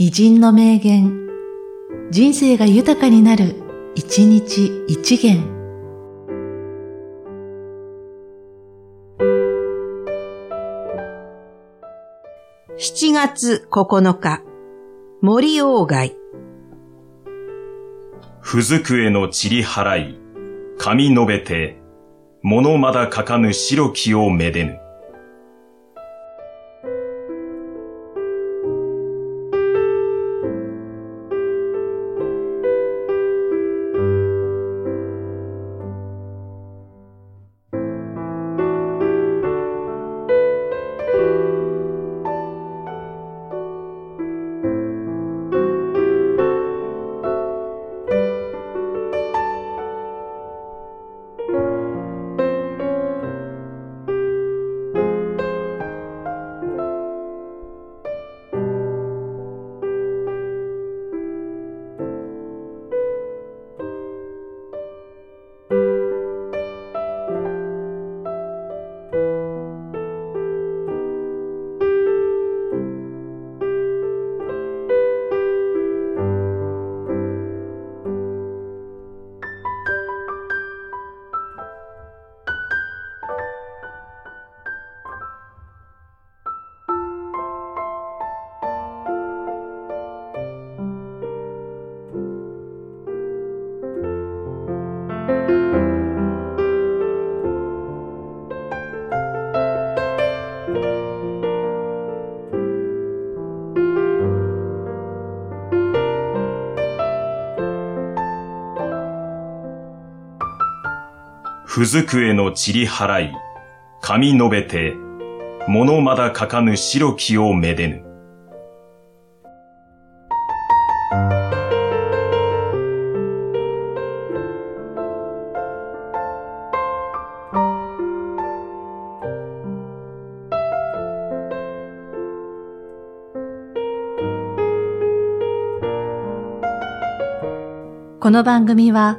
偉人の名言、人生が豊かになる、一日一元。7月9日、森鴎外。ふずくへの散り払い、髪述べて、物まだかかぬ白きをめでぬ。ふずくへの散り払い、髪述べて、物まだかかぬ白きをめでぬ。この番組は、